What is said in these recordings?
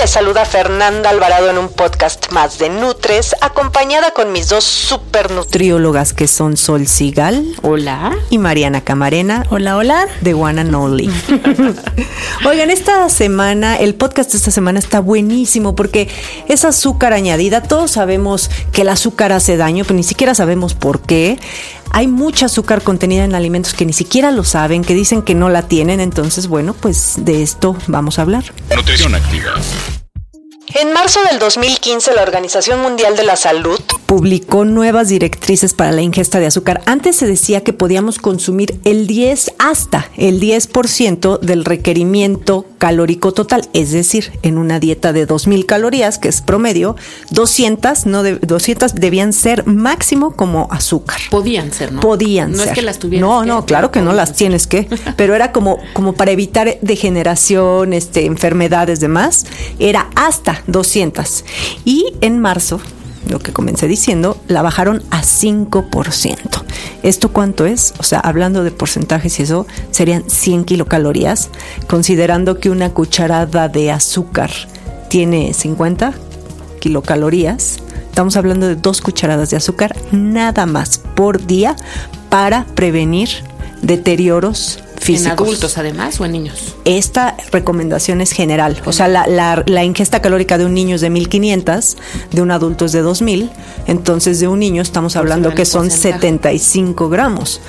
Les saluda Fernanda Alvarado en un podcast más de Nutres, acompañada con mis dos super nutriólogas que son Sol Sigal. Hola. Y Mariana Camarena. Hola, hola. De One and Only. Oigan, esta semana, el podcast de esta semana está buenísimo porque es azúcar añadida. Todos sabemos que el azúcar hace daño, pero ni siquiera sabemos por qué. Hay mucha azúcar contenida en alimentos que ni siquiera lo saben, que dicen que no la tienen. Entonces, bueno, pues de esto vamos a hablar. Nutrición activa. En marzo del 2015, la Organización Mundial de la Salud publicó nuevas directrices para la ingesta de azúcar. Antes se decía que podíamos consumir el 10 hasta el 10% del requerimiento calórico total, es decir, en una dieta de 2000 calorías, que es promedio, 200 no de, 200 debían ser máximo como azúcar. Podían ser, ¿no? Podían no ser. es que las tuvieras No, no, claro que no las tienes que, pero era como como para evitar degeneración, este enfermedades demás, era hasta 200. Y en marzo, lo que comencé diciendo, la bajaron a 5%. ¿Esto cuánto es? O sea, hablando de porcentajes y eso, serían 100 kilocalorías, considerando que una cucharada de azúcar tiene 50 kilocalorías. Estamos hablando de dos cucharadas de azúcar nada más por día para prevenir deterioros físicos. ¿En adultos además o en niños? Esta recomendación es general. O sea, la, la, la, ingesta calórica de un niño es de 1500, de un adulto es de 2000. Entonces, de un niño estamos hablando que son 75 gramos.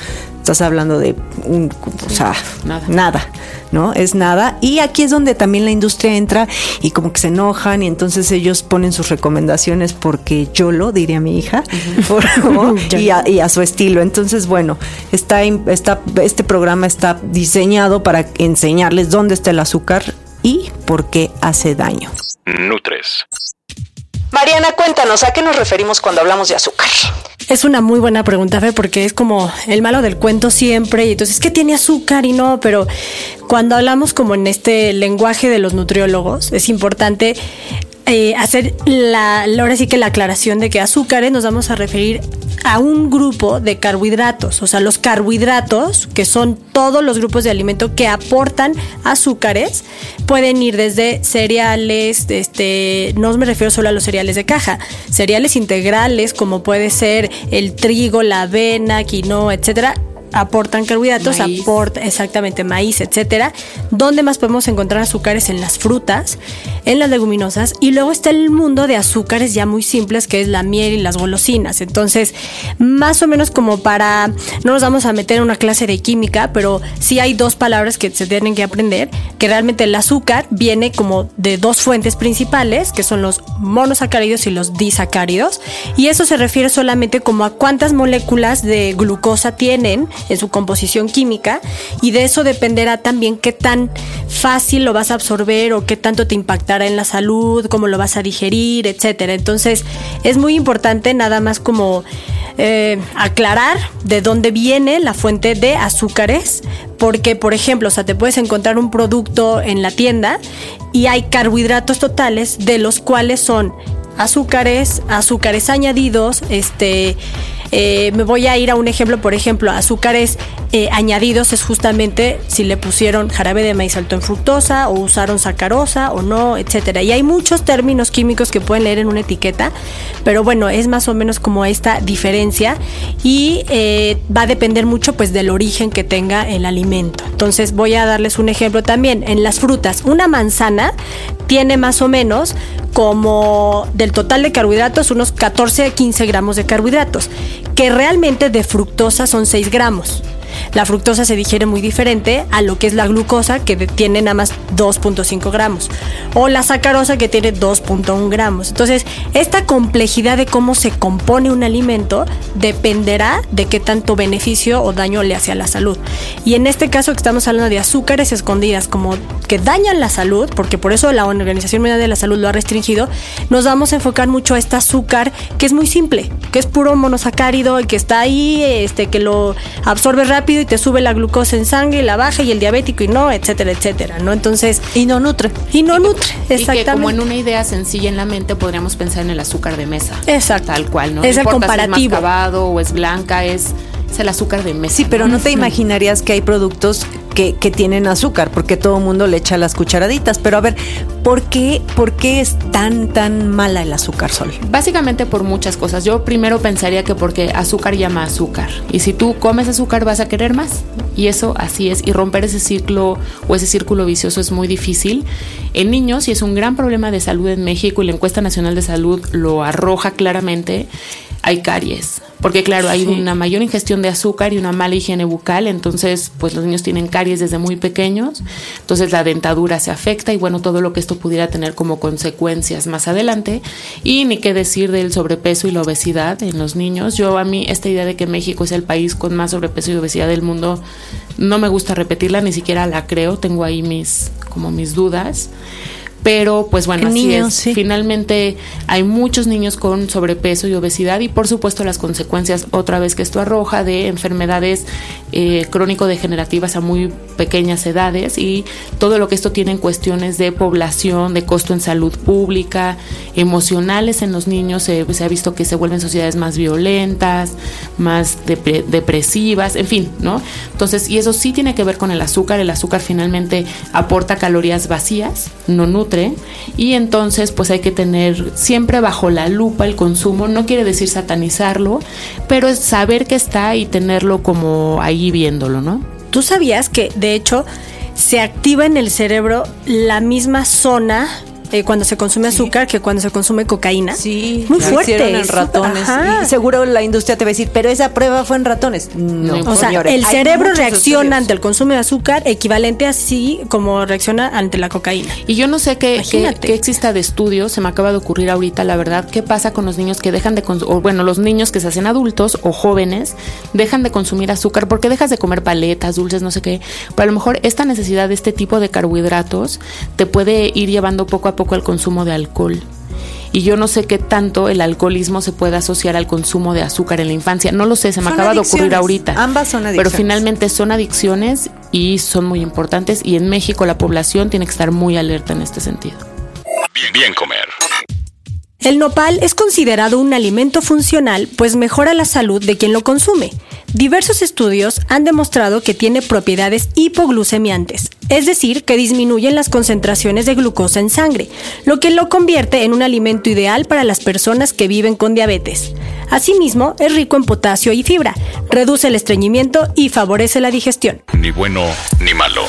Estás hablando de un, o sea, nada. nada, ¿no? Es nada. Y aquí es donde también la industria entra y como que se enojan y entonces ellos ponen sus recomendaciones porque yo lo, diría mi hija, por, y, a, y, a, su estilo. Entonces, bueno, está, está, este programa está diseñado para enseñarles dónde está el azúcar y por qué hace daño. Nutres. Mariana, cuéntanos, ¿a qué nos referimos cuando hablamos de azúcar? Es una muy buena pregunta, Fe, porque es como el malo del cuento siempre. Y entonces, ¿qué tiene azúcar y no? Pero cuando hablamos como en este lenguaje de los nutriólogos, es importante eh, hacer la, ahora sí que la aclaración de que azúcares nos vamos a referir a un grupo de carbohidratos, o sea, los carbohidratos, que son todos los grupos de alimento que aportan azúcares, pueden ir desde cereales, este, no me refiero solo a los cereales de caja, cereales integrales como puede ser el trigo, la avena, quinoa, etcétera, aportan carbohidratos, maíz. aporta exactamente maíz, etcétera. ¿Dónde más podemos encontrar azúcares? En las frutas, en las leguminosas y luego está el mundo de azúcares ya muy simples que es la miel y las golosinas. Entonces, más o menos como para no nos vamos a meter en una clase de química, pero sí hay dos palabras que se tienen que aprender, que realmente el azúcar viene como de dos fuentes principales, que son los monosacáridos y los disacáridos, y eso se refiere solamente como a cuántas moléculas de glucosa tienen en su composición química y de eso dependerá también qué tan fácil lo vas a absorber o qué tanto te impactará en la salud, cómo lo vas a digerir, etcétera. Entonces es muy importante nada más como eh, aclarar de dónde viene la fuente de azúcares, porque por ejemplo, o sea, te puedes encontrar un producto en la tienda y hay carbohidratos totales de los cuales son azúcares, azúcares añadidos, este, eh, me voy a ir a un ejemplo, por ejemplo, azúcares eh, añadidos es justamente si le pusieron jarabe de maíz alto en fructosa o usaron sacarosa o no, etcétera. Y hay muchos términos químicos que pueden leer en una etiqueta, pero bueno, es más o menos como esta diferencia y eh, va a depender mucho pues del origen que tenga el alimento. Entonces voy a darles un ejemplo también. En las frutas, una manzana tiene más o menos como del total de carbohidratos unos 14 a 15 gramos de carbohidratos, que realmente de fructosa son 6 gramos. La fructosa se digiere muy diferente a lo que es la glucosa, que tiene nada más 2.5 gramos, o la sacarosa, que tiene 2.1 gramos. Entonces, esta complejidad de cómo se compone un alimento dependerá de qué tanto beneficio o daño le hace a la salud. Y en este caso que estamos hablando de azúcares escondidas como que dañan la salud, porque por eso la Organización Mundial de la Salud lo ha restringido, nos vamos a enfocar mucho a este azúcar que es muy simple, que es puro monosacárido y que está ahí, este, que lo absorbe rápido y te sube la glucosa en sangre, la baja y el diabético y no, etcétera, etcétera, ¿no? Entonces, y no nutre. Y no nutre, exactamente. Y que como en una idea sencilla en la mente podríamos pensar en el azúcar de mesa. Exacto. Tal cual, ¿no? Es el comparativo. Si es más acabado o es blanca, es es el azúcar de mesa. Sí, pero no, te imaginarías que hay productos que, que, tienen azúcar, porque todo el mundo le echa las cucharaditas. Pero a ver, ¿por qué, ¿por qué es tan, tan mala el azúcar sol? Básicamente por muchas cosas. Yo primero pensaría que porque azúcar llama azúcar. Y si tú comes azúcar vas a querer más. Y eso así es. Y romper ese ciclo o ese círculo vicioso es muy difícil. En niños, y es un gran problema de salud en México, y la encuesta nacional de salud lo arroja claramente, hay caries porque claro, hay una mayor ingestión de azúcar y una mala higiene bucal, entonces pues los niños tienen caries desde muy pequeños, entonces la dentadura se afecta y bueno, todo lo que esto pudiera tener como consecuencias más adelante. Y ni qué decir del sobrepeso y la obesidad en los niños. Yo a mí esta idea de que México es el país con más sobrepeso y obesidad del mundo no me gusta repetirla, ni siquiera la creo, tengo ahí mis como mis dudas pero pues bueno, así es. Finalmente hay muchos niños con sobrepeso y obesidad y por supuesto las consecuencias otra vez que esto arroja de enfermedades eh, crónico-degenerativas a muy pequeñas edades y todo lo que esto tiene en cuestiones de población, de costo en salud pública, emocionales en los niños, se ha visto que se vuelven sociedades más violentas, más depresivas, en fin, ¿no? Entonces, y eso sí tiene que ver con el azúcar, el azúcar finalmente aporta calorías vacías, no nutre y entonces pues hay que tener siempre bajo la lupa el consumo, no quiere decir satanizarlo, pero es saber que está y tenerlo como ahí viéndolo, ¿no? ¿Tú sabías que de hecho se activa en el cerebro la misma zona eh, cuando se consume azúcar que cuando se consume cocaína. Sí, muy fuerte. en ratones. seguro la industria te va a decir, pero esa prueba fue en ratones. No, o sea, el cerebro reacciona ante el consumo de azúcar equivalente así como reacciona ante la cocaína. Y yo no sé qué, qué, exista de estudios, se me acaba de ocurrir ahorita, la verdad, qué pasa con los niños que dejan de consumir, bueno, los niños que se hacen adultos o jóvenes, dejan de consumir azúcar porque dejas de comer paletas, dulces, no sé qué. Pero a lo mejor esta necesidad de este tipo de carbohidratos te puede ir llevando poco a poco poco al consumo de alcohol. Y yo no sé qué tanto el alcoholismo se puede asociar al consumo de azúcar en la infancia. No lo sé, se me acaba de ocurrir ahorita. Ambas son adicciones. Pero finalmente son adicciones y son muy importantes. Y en México la población tiene que estar muy alerta en este sentido. Bien, bien comer. El nopal es considerado un alimento funcional pues mejora la salud de quien lo consume. Diversos estudios han demostrado que tiene propiedades hipoglucemiantes, es decir, que disminuyen las concentraciones de glucosa en sangre, lo que lo convierte en un alimento ideal para las personas que viven con diabetes. Asimismo, es rico en potasio y fibra, reduce el estreñimiento y favorece la digestión. Ni bueno ni malo.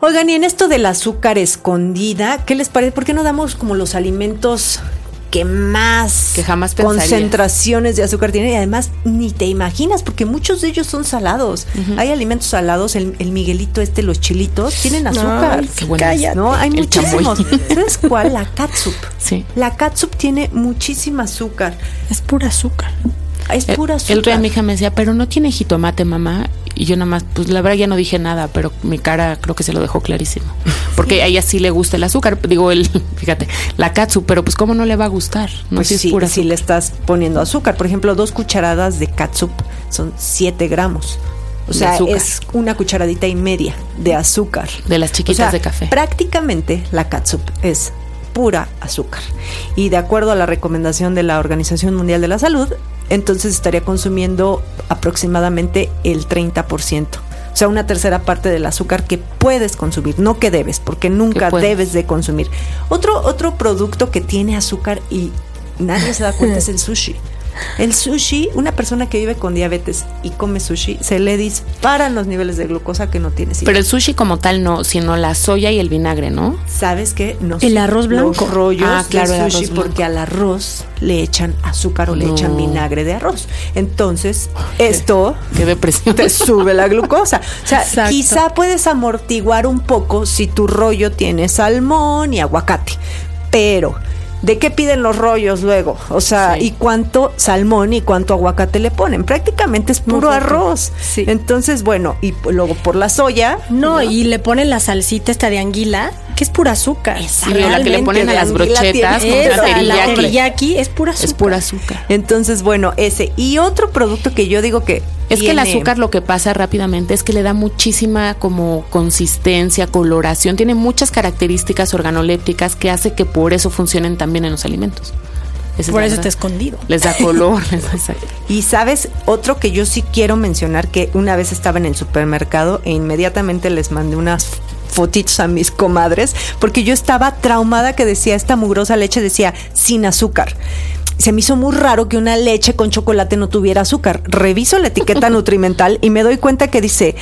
Oigan, y en esto del azúcar escondida, ¿qué les parece? ¿Por qué no damos como los alimentos que más que jamás concentraciones de azúcar tiene y además ni te imaginas porque muchos de ellos son salados. Hay alimentos salados, el, Miguelito este, los chilitos, tienen azúcar. qué bueno. ¿no? Hay muchísimos. ¿Sabes cuál? La catsup. Sí. La catsup tiene muchísima azúcar. Es pura azúcar. Es pura azúcar. El, rey mi hija me decía, pero no tiene jitomate, mamá. Y yo nada más, pues la verdad ya no dije nada, pero mi cara creo que se lo dejó clarísimo. Porque a ella sí le gusta el azúcar. Digo, el, fíjate, la katsu, pero pues cómo no le va a gustar. No pues sí, si le estás poniendo azúcar. Por ejemplo, dos cucharadas de katsup son 7 gramos. O sea, es una cucharadita y media de azúcar. De las chiquitas de café. Prácticamente la catsup es pura azúcar. Y de acuerdo a la recomendación de la Organización Mundial de la Salud, entonces estaría consumiendo aproximadamente el 30%. O sea, una tercera parte del azúcar que puedes consumir, no que debes, porque nunca debes de consumir. Otro, otro producto que tiene azúcar y nadie se da cuenta es el sushi. El sushi, una persona que vive con diabetes y come sushi, se le disparan los niveles de glucosa que no tiene. Pero el sushi como tal no, sino la soya y el vinagre, ¿no? ¿Sabes qué? No el arroz blanco. Los rollos ah, claro, de sushi porque al arroz le echan azúcar o le echan vinagre de arroz. Entonces, esto qué depresión. te sube la glucosa. O sea, quizá puedes amortiguar un poco si tu rollo tiene salmón y aguacate. Pero ¿De qué piden los rollos luego? O sea, ¿y cuánto salmón y cuánto aguacate le ponen? Prácticamente es puro arroz. Sí. Entonces, bueno, y luego por la soya. No, y le ponen la salsita esta de anguila, que es pura azúcar. Sí, la que le ponen a las brochetas, la teriyaki es pura azúcar. Es pura azúcar. Entonces, bueno, ese. Y otro producto que yo digo que es que el azúcar lo que pasa rápidamente es que le da muchísima como consistencia, coloración, tiene muchas características organolépticas que hace que por eso funcionen también en los alimentos. por eso está escondido. Les da color. y sabes, otro que yo sí quiero mencionar, que una vez estaba en el supermercado e inmediatamente les mandé unas fotitos a mis comadres, porque yo estaba traumada que decía, esta mugrosa leche decía sin azúcar se me hizo muy raro que una leche con chocolate no tuviera azúcar. Reviso la etiqueta nutrimental y me doy cuenta que dice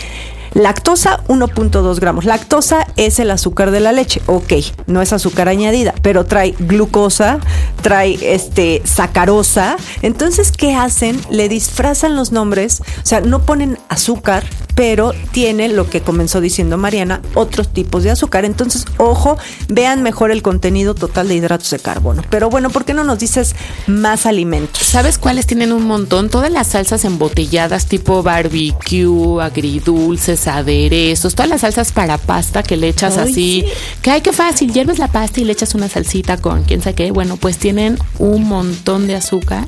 Lactosa 1.2 gramos. Lactosa es el azúcar de la leche. Ok, no es azúcar añadida, pero trae glucosa, trae este sacarosa. Entonces, ¿qué hacen? Le disfrazan los nombres. O sea, no ponen azúcar, pero tiene lo que comenzó diciendo Mariana, otros tipos de azúcar. Entonces, ojo, vean mejor el contenido total de hidratos de carbono. Pero bueno, ¿por qué no nos dices más alimentos? ¿Sabes cuáles tienen un montón? Todas las salsas embotelladas tipo barbecue, agridulces, aderezos, todas las salsas para pasta que le echas así, que hay que fácil, hierves la pasta y le echas una salsita con quién sabe qué, bueno, pues tienen un montón de azúcar.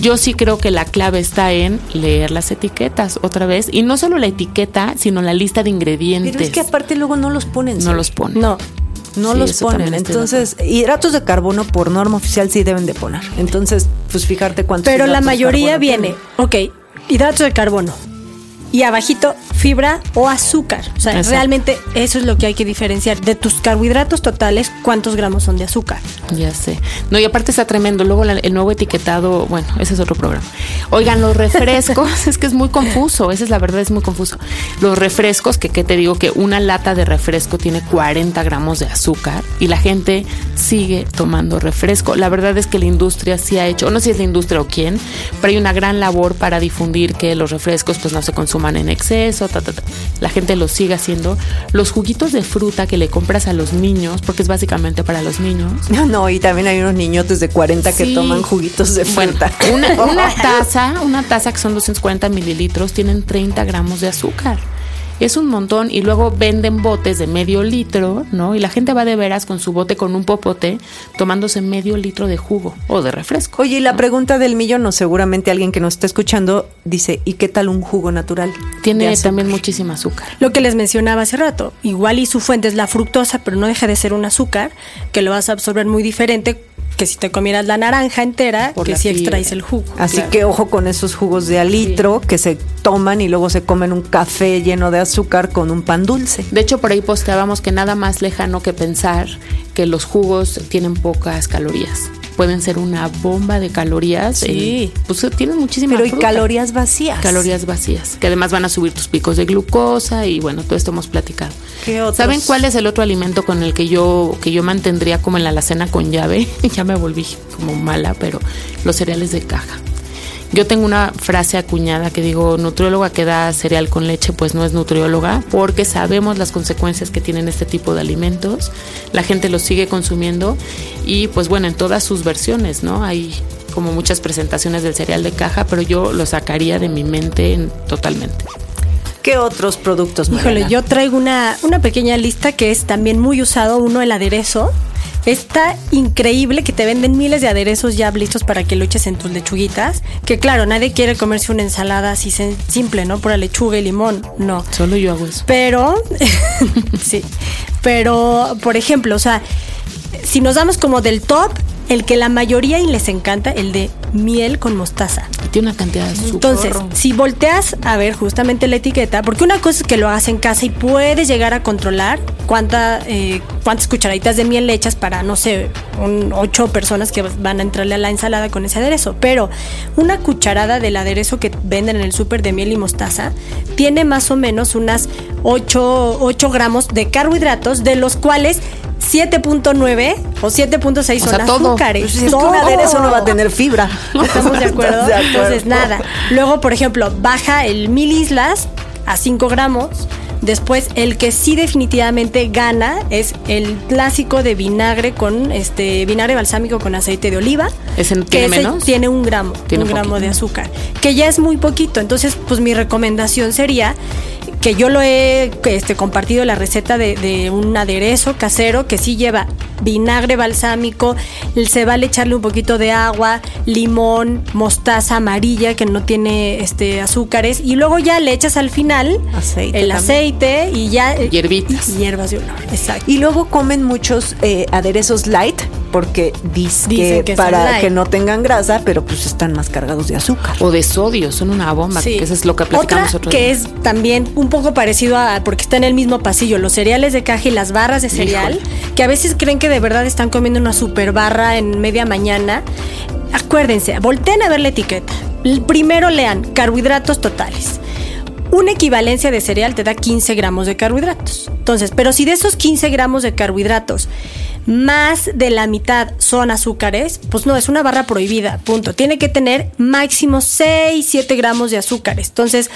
Yo sí creo que la clave está en leer las etiquetas otra vez, y no solo la etiqueta, sino la lista de ingredientes. Pero es que aparte luego no los ponen. No los ponen. No. No los ponen. Entonces, hidratos de carbono por norma oficial sí deben de poner. Entonces, pues fijarte cuántos. Pero la mayoría viene, ok, hidratos de carbono, y abajito fibra o azúcar. O sea, realmente eso es lo que hay que diferenciar de tus carbohidratos totales, cuántos gramos son de azúcar. Ya sé. No, y aparte está tremendo. Luego el nuevo etiquetado, bueno, ese es otro programa. Oigan, los refrescos, es que es muy confuso, esa es la verdad, es muy confuso. Los refrescos, que, que te digo que una lata de refresco tiene 40 gramos de azúcar y la gente sigue tomando refresco. La verdad es que la industria sí ha hecho, no sé si es la industria o quién, pero hay una gran labor para difundir que los refrescos pues no se consuman en exceso, la gente lo sigue haciendo. Los juguitos de fruta que le compras a los niños, porque es básicamente para los niños. No, no, y también hay unos niñotes de 40 que toman juguitos de fruta. una, una taza, una taza que son 240 mililitros, tienen 30 gramos de azúcar es un montón y luego venden botes de medio litro, ¿no? Y la gente va de veras con su bote con un popote tomándose medio litro de jugo o de refresco. Oye, y la pregunta del millón, no, seguramente alguien que nos está escuchando dice, ¿y qué tal un jugo natural? Tiene también muchísima azúcar. Lo que les mencionaba hace rato, igual y su fuente es la fructosa, pero no deja de ser un azúcar que lo vas a absorber muy diferente que si te comieras la naranja entera, que si extraes el jugo. Así que ojo con esos jugos de alitro que se toman y luego se comen un café lleno de azúcar con un pan dulce. De hecho, por ahí posteábamos que nada más lejano que pensar que los jugos tienen pocas calorías pueden ser una bomba de calorías. Sí. pues tienen muchísimas. Pero y calorías vacías. Calorías vacías, que además van a subir tus picos de glucosa y bueno, todo esto hemos platicado. ¿Qué otros? ¿Saben cuál es el otro alimento con el que yo, que yo mantendría como en la alacena con llave? ya me volví como mala, pero los cereales de caja. Yo tengo una frase acuñada que digo, nutrióloga que da cereal con leche, pues no es nutrióloga, porque sabemos las consecuencias que tienen este tipo de alimentos, la gente los sigue consumiendo y pues bueno, en todas sus versiones, ¿no? Hay como muchas presentaciones del cereal de caja, pero yo lo sacaría de mi mente totalmente. ¿Qué otros productos? Híjole, yo traigo una, una pequeña lista que es también muy usado, uno el aderezo, Está increíble que te venden miles de aderezos ya listos para que lo eches en tus lechuguitas. Que claro, nadie quiere comerse una ensalada así simple, ¿no? Pura lechuga y limón. No. Solo yo hago eso. Pero, sí. Pero, por ejemplo, o sea, si nos damos como del top, el que la mayoría y les encanta, el de miel con mostaza. Tiene una cantidad de. Entonces, si volteas a ver justamente la etiqueta, porque una cosa es que lo hagas en casa y puedes llegar a controlar cuánta, eh, cuántas cucharaditas de miel le echas para, no sé, un, ocho personas que van a entrarle a la ensalada con ese aderezo. Pero una cucharada del aderezo que venden en el súper de miel y mostaza tiene más o menos unas 8, 8 gramos de carbohidratos, de los cuales 7.9 o 7.6 son sea, azúcares. Pues es que Todo. un aderezo no va a tener fibra. ¿Estamos de acuerdo? ¿Estás de acuerdo? Entonces, nada. Luego, por ejemplo, baja el mil islas a 5 gramos. Después, el que sí definitivamente gana es el clásico de vinagre con este vinagre balsámico con aceite de oliva. ¿Ese que tiene ese menos? tiene un gramo, Tiene un un gramo de azúcar, que ya es muy poquito. Entonces, pues mi recomendación sería que yo lo he este, compartido la receta de, de un aderezo casero que sí lleva vinagre balsámico, se vale echarle un poquito de agua, limón, mostaza amarilla que no tiene este azúcares y luego ya le echas al final Aceite el también. aceite y ya eh, Hierbitas. y hierbas de olor, exacto. Y luego comen muchos eh, aderezos light porque dicen Dicen que, para light. que no tengan grasa, pero pues están más cargados de azúcar. O de sodio, son una bomba, Sí. que eso es lo que platicamos Otra otro que día. es también un poco parecido a, porque está en el mismo pasillo, los cereales de caja y las barras de cereal, que a veces creen que de verdad están comiendo una super barra en media mañana. Acuérdense, volteen a ver la etiqueta. Primero lean carbohidratos totales. Una equivalencia de cereal te da 15 gramos de carbohidratos. Entonces, pero si de esos 15 gramos de carbohidratos más de la mitad son azúcares, pues no, es una barra prohibida, punto. Tiene que tener máximo 6, 7 gramos de azúcares. Entonces,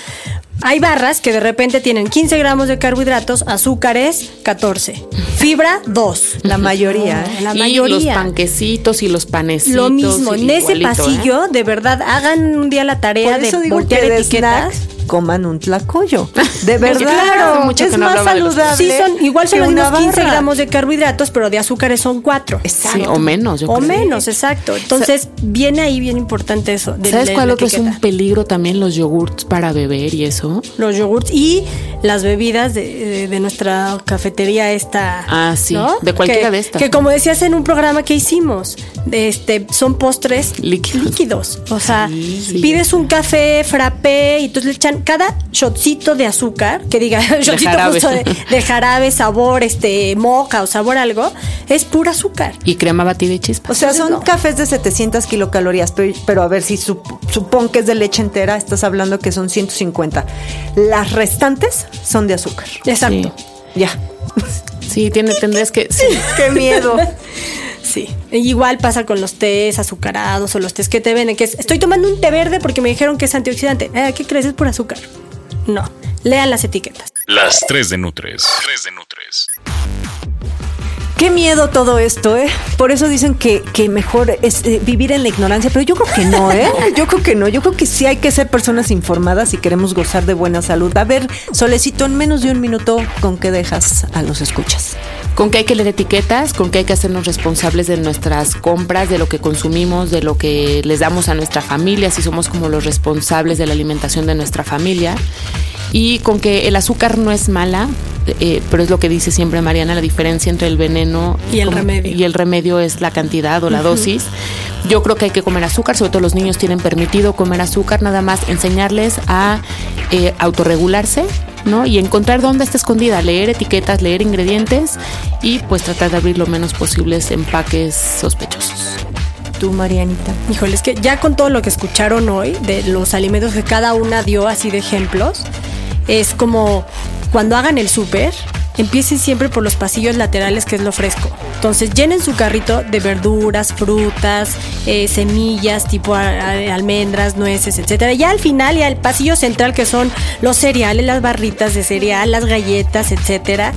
hay barras que de repente tienen 15 gramos de carbohidratos, azúcares 14, fibra 2. La mayoría. ¿eh? La y mayoría. los panquecitos y los panecitos. Lo mismo, y en ese ¿eh? pasillo, de verdad, hagan un día la tarea Por eso de digo voltear que de etiquetas. snack coman un tlacoyo. De verdad. Claro, mucho es que no más de saludable. Sí, son, igual son que los una mismos 15 barra. gramos de carbohidratos, pero de azúcares son 4. Exacto. Sí, o menos, yo O creo. menos, exacto. Entonces, viene ahí bien importante eso. de ¿Sabes leer cuál otro es un peligro también? Los yogurts para beber y eso. Los yogurts y las bebidas de, de- de nuestra cafetería esta. Ah, sí, ¿no? de cualquiera que, de estas. Que como decías en un programa que hicimos, este, son postres Líquidos. líquidos. O sea, Sí. pides un café frappé y entonces le echan cada shotcito de azúcar, que diga shotcito jarabe. justo de, de jarabe, sabor, este, moca o sabor algo, es pura azúcar. Y crema batida y chispas. O sea, son no. cafés de 700 kilocalorías, pero, pero a ver si sup- supón que es de leche entera, estás hablando que son 150. Las restantes son de azúcar. Exacto. Ya. Sí, tiene, tendrías que. Sí. Qué miedo. Sí. Igual pasa con los tés azucarados o los tés que te venden, que es, estoy tomando un té verde porque me dijeron que es antioxidante. Eh, ¿Qué crees? Es por azúcar. No. Lean las etiquetas. Las 3 de Nutres. 3 de Nutres. Qué miedo todo esto, ¿eh? Por eso dicen que, que mejor es eh, vivir en la ignorancia, pero yo creo que no, ¿eh? Yo creo que no, yo creo que sí hay que ser personas informadas si queremos gozar de buena salud. A ver, Solecito, en menos de un minuto, ¿con qué dejas a los escuchas? Con que hay que leer etiquetas, con que hay que hacernos responsables de nuestras compras, de lo que consumimos, de lo que les damos a nuestra familia, si somos como los responsables de la alimentación de nuestra familia. Y con que el azúcar no es mala, eh, pero es lo que dice siempre Mariana, la diferencia entre el veneno Y el como- remedio. y el remedio es la cantidad o la dosis. Yo creo que hay que comer azúcar, sobre todo los niños tienen permitido comer azúcar, nada más enseñarles a eh, autorregularse, ¿no? Y encontrar dónde está escondida, leer etiquetas, leer ingredientes y pues tratar de abrir lo menos posibles empaques sospechosos. Tú, Marianita. Híjole, es que ya con todo lo que escucharon hoy, de los alimentos que cada una dio así de ejemplos, es como cuando hagan el súper, empiecen siempre por los pasillos laterales, que es lo fresco. Entonces llenen su carrito de verduras, frutas, eh, semillas, tipo almendras, nueces, etcétera. Ya al final, ya el pasillo central, que son los cereales, las barritas de cereal, las galletas, etcétera.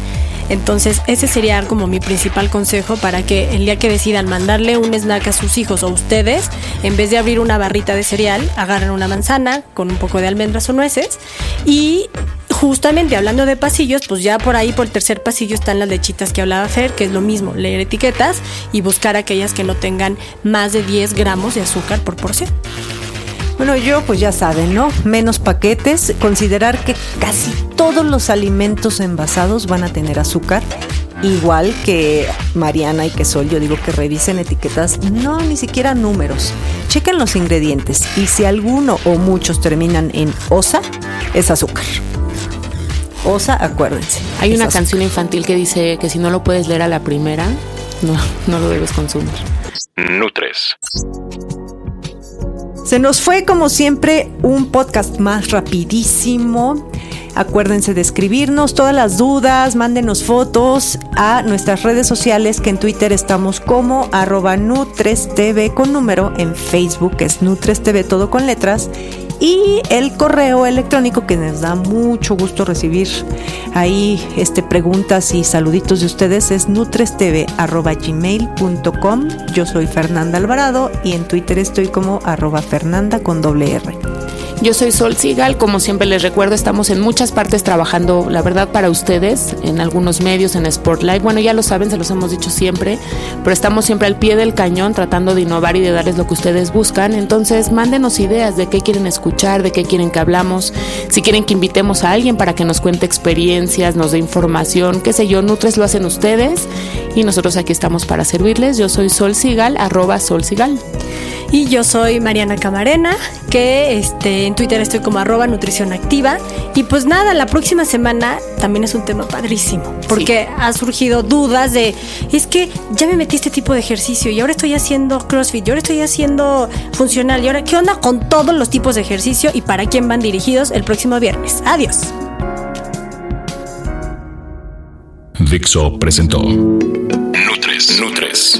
Entonces, ese sería como mi principal consejo para que el día que decidan mandarle un snack a sus hijos o ustedes, en vez de abrir una barrita de cereal, agarren una manzana con un poco de almendras o nueces y justamente hablando de pasillos, pues ya por ahí por el tercer pasillo están las lechitas que hablaba Fer, que es lo mismo, leer etiquetas y buscar aquellas que no tengan más de 10 gramos de azúcar por porción. Bueno, yo pues ya saben, ¿no? Menos paquetes, considerar que casi todos los alimentos envasados van a tener azúcar igual que Mariana y que Sol, yo digo que revisen etiquetas, no ni siquiera números. Chequen los ingredientes y si alguno o muchos terminan en osa, es azúcar. Osa, acuérdense. Hay una canción infantil que dice que si no lo puedes leer a la primera, no, no lo debes consumir. Nutres. Se nos fue como siempre un podcast más rapidísimo. Acuérdense de escribirnos todas las dudas, mándenos fotos a nuestras redes sociales que en Twitter estamos como arroba NutresTV con número, en Facebook es NutresTV todo con letras y el correo electrónico que nos da mucho gusto recibir ahí este, preguntas y saluditos de ustedes es nutrestv.gmail.com Yo soy Fernanda Alvarado y en Twitter estoy como arroba Fernanda con doble R. Yo soy Sol Sigal, como siempre les recuerdo, estamos en muchas partes trabajando, la verdad, para ustedes, en algunos medios, en Spotlight. Bueno, ya lo saben, se los hemos dicho siempre, pero estamos siempre al pie del cañón tratando de innovar y de darles lo que ustedes buscan. Entonces, mándenos ideas de qué quieren escuchar, de qué quieren que hablamos, si quieren que invitemos a alguien para que nos cuente experiencias, nos dé información, qué sé yo, Nutres lo hacen ustedes y nosotros aquí estamos para servirles. Yo soy Sol Sigal, arroba Sol Sigal. Y yo soy Mariana Camarena, que este, en Twitter estoy como arroba nutrición activa. Y pues nada, la próxima semana también es un tema padrísimo, porque ha surgido dudas de, es que ya me metí a este tipo de ejercicio y ahora estoy haciendo CrossFit, y ahora estoy haciendo funcional, y ahora qué onda con todos los tipos de ejercicio y para quién van dirigidos el próximo viernes. Adiós. Dixo presentó Nutres. Nutres.